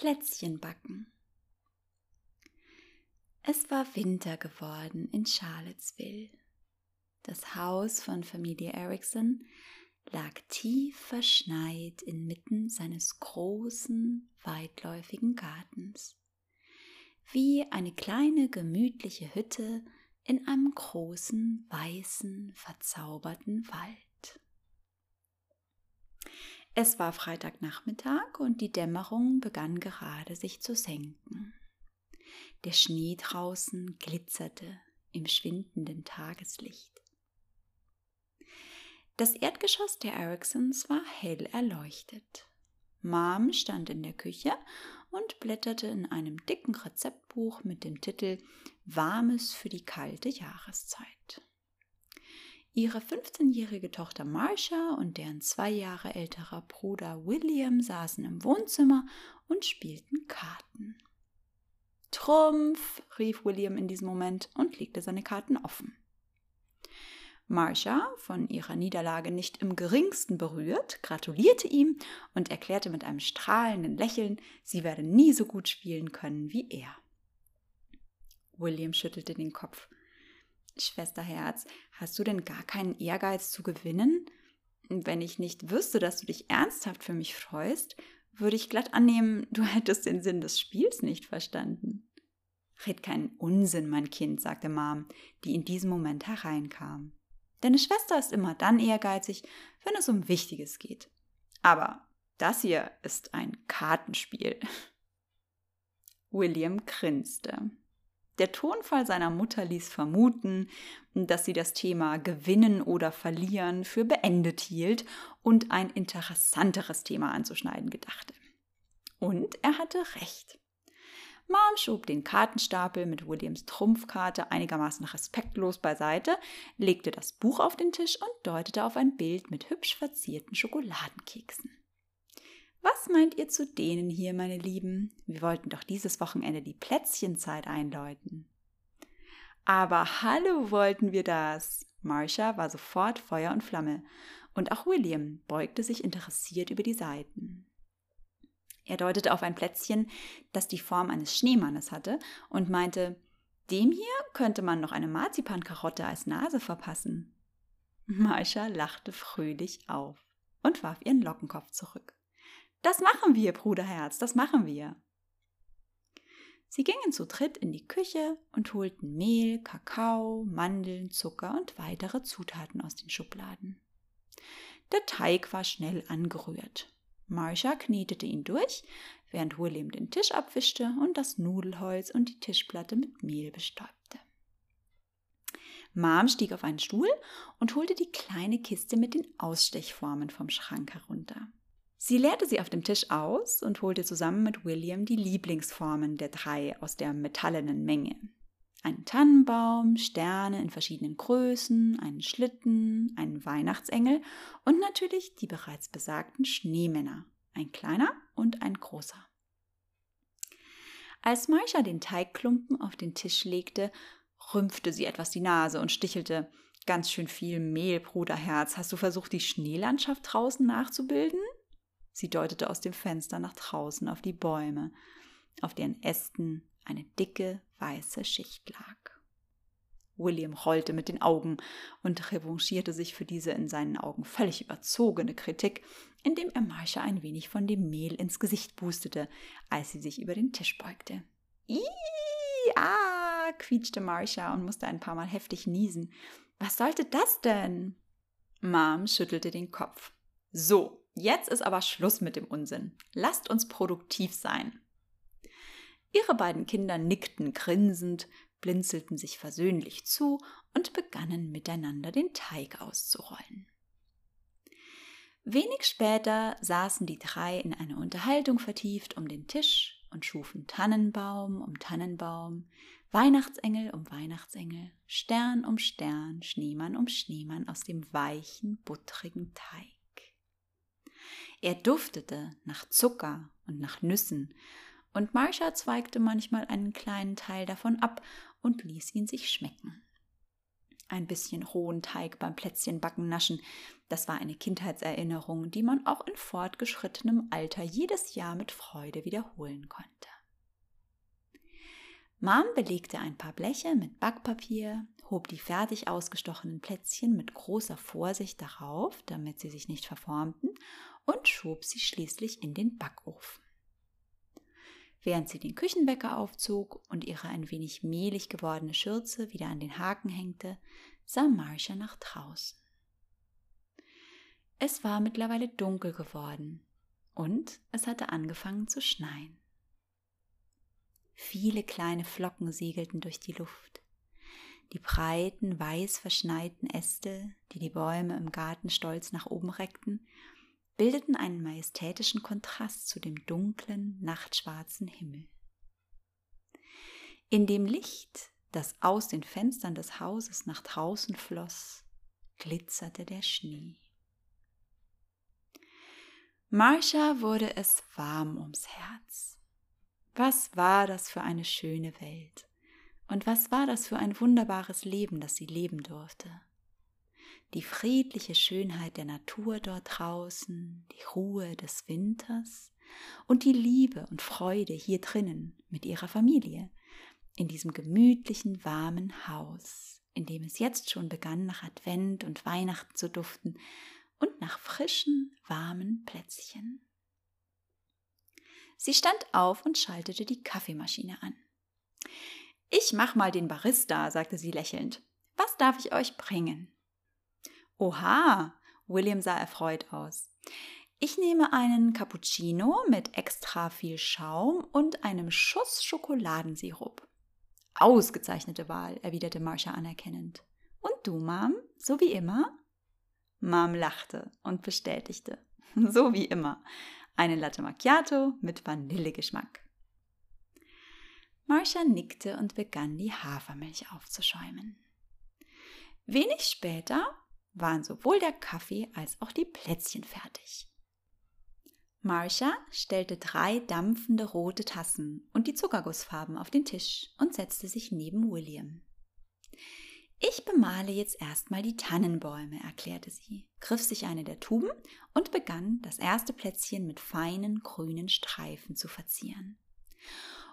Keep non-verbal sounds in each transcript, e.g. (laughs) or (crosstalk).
Plätzchen backen. Es war Winter geworden in Charlottesville. Das Haus von Familie Erickson lag tief verschneit inmitten seines großen, weitläufigen Gartens, wie eine kleine gemütliche Hütte in einem großen, weißen, verzauberten Wald. Es war Freitagnachmittag und die Dämmerung begann gerade sich zu senken. Der Schnee draußen glitzerte im schwindenden Tageslicht. Das Erdgeschoss der Ericsons war hell erleuchtet. Mom stand in der Küche und blätterte in einem dicken Rezeptbuch mit dem Titel Warmes für die kalte Jahreszeit. Ihre 15-jährige Tochter Marcia und deren zwei Jahre älterer Bruder William saßen im Wohnzimmer und spielten Karten. Trumpf, rief William in diesem Moment und legte seine Karten offen. Marcia, von ihrer Niederlage nicht im geringsten berührt, gratulierte ihm und erklärte mit einem strahlenden Lächeln, sie werde nie so gut spielen können wie er. William schüttelte den Kopf. Schwesterherz, hast du denn gar keinen Ehrgeiz zu gewinnen? Wenn ich nicht wüsste, dass du dich ernsthaft für mich freust, würde ich glatt annehmen, du hättest den Sinn des Spiels nicht verstanden. Red keinen Unsinn, mein Kind, sagte Mom, die in diesem Moment hereinkam. Deine Schwester ist immer dann ehrgeizig, wenn es um Wichtiges geht. Aber das hier ist ein Kartenspiel. (laughs) William grinste. Der Tonfall seiner Mutter ließ vermuten, dass sie das Thema Gewinnen oder Verlieren für beendet hielt und ein interessanteres Thema anzuschneiden gedachte. Und er hatte recht. Mom schob den Kartenstapel mit Williams Trumpfkarte einigermaßen respektlos beiseite, legte das Buch auf den Tisch und deutete auf ein Bild mit hübsch verzierten Schokoladenkeksen. Was meint ihr zu denen hier, meine Lieben? Wir wollten doch dieses Wochenende die Plätzchenzeit einläuten. Aber hallo wollten wir das. Marcia war sofort Feuer und Flamme, und auch William beugte sich interessiert über die Seiten. Er deutete auf ein Plätzchen, das die Form eines Schneemannes hatte, und meinte, dem hier könnte man noch eine Marzipankarotte als Nase verpassen. Maisha lachte fröhlich auf und warf ihren Lockenkopf zurück. Das machen wir, Bruderherz, das machen wir. Sie gingen zu dritt in die Küche und holten Mehl, Kakao, Mandeln, Zucker und weitere Zutaten aus den Schubladen. Der Teig war schnell angerührt. Marcia knetete ihn durch, während William den Tisch abwischte und das Nudelholz und die Tischplatte mit Mehl bestäubte. Mom stieg auf einen Stuhl und holte die kleine Kiste mit den Ausstechformen vom Schrank herunter. Sie leerte sie auf dem Tisch aus und holte zusammen mit William die Lieblingsformen der drei aus der metallenen Menge. Einen Tannenbaum, Sterne in verschiedenen Größen, einen Schlitten, einen Weihnachtsengel und natürlich die bereits besagten Schneemänner, ein kleiner und ein großer. Als Maisha den Teigklumpen auf den Tisch legte, rümpfte sie etwas die Nase und stichelte Ganz schön viel Mehl, Bruderherz. Hast du versucht, die Schneelandschaft draußen nachzubilden? Sie deutete aus dem Fenster nach draußen auf die Bäume, auf deren Ästen eine dicke weiße Schicht lag. William rollte mit den Augen und revanchierte sich für diese in seinen Augen völlig überzogene Kritik, indem er Marcia ein wenig von dem Mehl ins Gesicht pustete, als sie sich über den Tisch beugte. Ih, ah, quietschte Marcia und musste ein paar Mal heftig niesen. Was sollte das denn? Mom schüttelte den Kopf. So, jetzt ist aber Schluss mit dem Unsinn. Lasst uns produktiv sein. Ihre beiden Kinder nickten grinsend, blinzelten sich versöhnlich zu und begannen miteinander den Teig auszurollen. Wenig später saßen die drei in eine Unterhaltung vertieft um den Tisch und schufen Tannenbaum um Tannenbaum, Weihnachtsengel um Weihnachtsengel, Stern um Stern, Schneemann um Schneemann aus dem weichen, buttrigen Teig. Er duftete nach Zucker und nach Nüssen und Marsha zweigte manchmal einen kleinen Teil davon ab und ließ ihn sich schmecken. Ein bisschen rohen Teig beim Plätzchenbacken naschen, das war eine Kindheitserinnerung, die man auch in fortgeschrittenem Alter jedes Jahr mit Freude wiederholen konnte. Mom belegte ein paar Bleche mit Backpapier, hob die fertig ausgestochenen Plätzchen mit großer Vorsicht darauf, damit sie sich nicht verformten, und schob sie schließlich in den Backofen. Während sie den Küchenwecker aufzog und ihre ein wenig mehlig gewordene Schürze wieder an den Haken hängte, sah Marcia nach draußen. Es war mittlerweile dunkel geworden und es hatte angefangen zu schneien. Viele kleine Flocken segelten durch die Luft. Die breiten, weiß verschneiten Äste, die die Bäume im Garten stolz nach oben reckten, bildeten einen majestätischen Kontrast zu dem dunklen, nachtschwarzen Himmel. In dem Licht, das aus den Fenstern des Hauses nach draußen floss, glitzerte der Schnee. Marsha wurde es warm ums Herz. Was war das für eine schöne Welt? Und was war das für ein wunderbares Leben, das sie leben durfte? Die friedliche Schönheit der Natur dort draußen, die Ruhe des Winters und die Liebe und Freude hier drinnen mit ihrer Familie, in diesem gemütlichen, warmen Haus, in dem es jetzt schon begann, nach Advent und Weihnachten zu duften und nach frischen, warmen Plätzchen. Sie stand auf und schaltete die Kaffeemaschine an. Ich mach mal den Barista, sagte sie lächelnd. Was darf ich euch bringen? Oha, William sah erfreut aus. Ich nehme einen Cappuccino mit extra viel Schaum und einem Schuss Schokoladensirup. Ausgezeichnete Wahl, erwiderte Marcia anerkennend. Und du, Mom, so wie immer? Mom lachte und bestätigte. (laughs) So wie immer eine Latte Macchiato mit Vanillegeschmack. Marcia nickte und begann die Hafermilch aufzuschäumen. Wenig später waren sowohl der Kaffee als auch die Plätzchen fertig. Marcia stellte drei dampfende rote Tassen und die Zuckergussfarben auf den Tisch und setzte sich neben William. Ich bemale jetzt erstmal die Tannenbäume, erklärte sie, griff sich eine der Tuben und begann, das erste Plätzchen mit feinen grünen Streifen zu verzieren.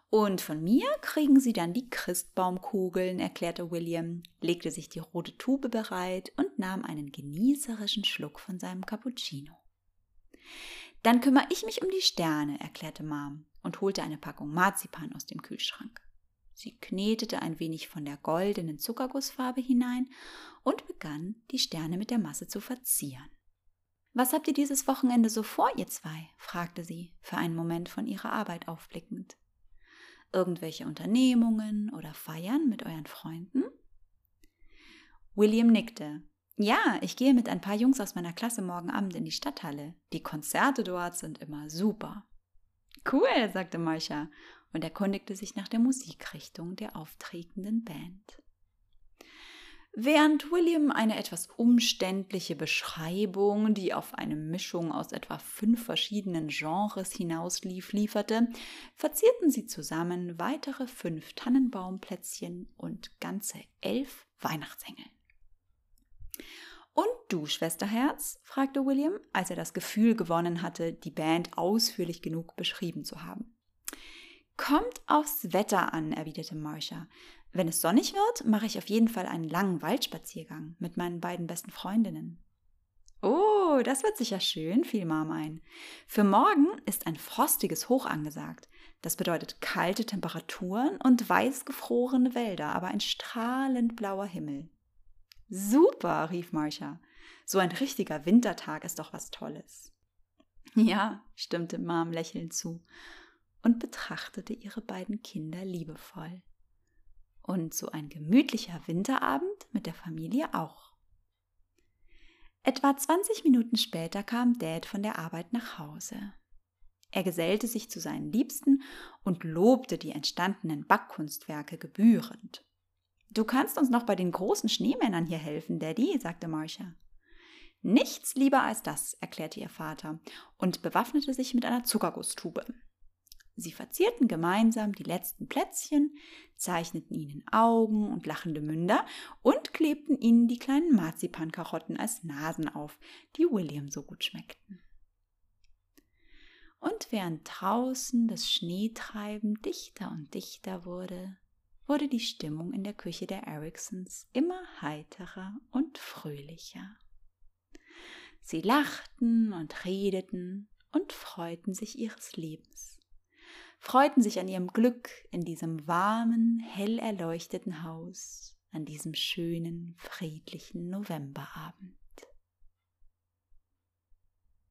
Und von mir kriegen Sie dann die Christbaumkugeln, erklärte William, legte sich die rote Tube bereit und nahm einen genießerischen Schluck von seinem Cappuccino. Dann kümmere ich mich um die Sterne, erklärte Mom und holte eine Packung Marzipan aus dem Kühlschrank. Sie knetete ein wenig von der goldenen Zuckergussfarbe hinein und begann, die Sterne mit der Masse zu verzieren. Was habt ihr dieses Wochenende so vor, ihr zwei? fragte sie, für einen Moment von ihrer Arbeit aufblickend. Irgendwelche Unternehmungen oder Feiern mit euren Freunden? William nickte. Ja, ich gehe mit ein paar Jungs aus meiner Klasse morgen Abend in die Stadthalle. Die Konzerte dort sind immer super. Cool, sagte Marcia und erkundigte sich nach der Musikrichtung der auftretenden Band. Während William eine etwas umständliche Beschreibung, die auf eine Mischung aus etwa fünf verschiedenen Genres hinauslief, lieferte, verzierten sie zusammen weitere fünf Tannenbaumplätzchen und ganze elf Weihnachtsengel. Und du, Schwesterherz? fragte William, als er das Gefühl gewonnen hatte, die Band ausführlich genug beschrieben zu haben. Kommt aufs Wetter an, erwiderte Marcia. Wenn es sonnig wird, mache ich auf jeden Fall einen langen Waldspaziergang mit meinen beiden besten Freundinnen. Oh, das wird sicher schön, fiel Mom ein. Für morgen ist ein frostiges Hoch angesagt. Das bedeutet kalte Temperaturen und weißgefrorene Wälder, aber ein strahlend blauer Himmel. Super, rief Marcia. So ein richtiger Wintertag ist doch was Tolles. Ja, stimmte Mom lächelnd zu und betrachtete ihre beiden Kinder liebevoll. Und so ein gemütlicher Winterabend mit der Familie auch. Etwa 20 Minuten später kam Dad von der Arbeit nach Hause. Er gesellte sich zu seinen Liebsten und lobte die entstandenen Backkunstwerke gebührend. Du kannst uns noch bei den großen Schneemännern hier helfen, Daddy, sagte Marcia. Nichts lieber als das, erklärte ihr Vater und bewaffnete sich mit einer Zuckergusstube. Sie verzierten gemeinsam die letzten Plätzchen, zeichneten ihnen Augen und lachende Münder und klebten ihnen die kleinen Marzipankarotten als Nasen auf, die William so gut schmeckten. Und während draußen das Schneetreiben dichter und dichter wurde, wurde die Stimmung in der Küche der Ericsons immer heiterer und fröhlicher. Sie lachten und redeten und freuten sich ihres Lebens, freuten sich an ihrem Glück in diesem warmen, hell erleuchteten Haus, an diesem schönen, friedlichen Novemberabend.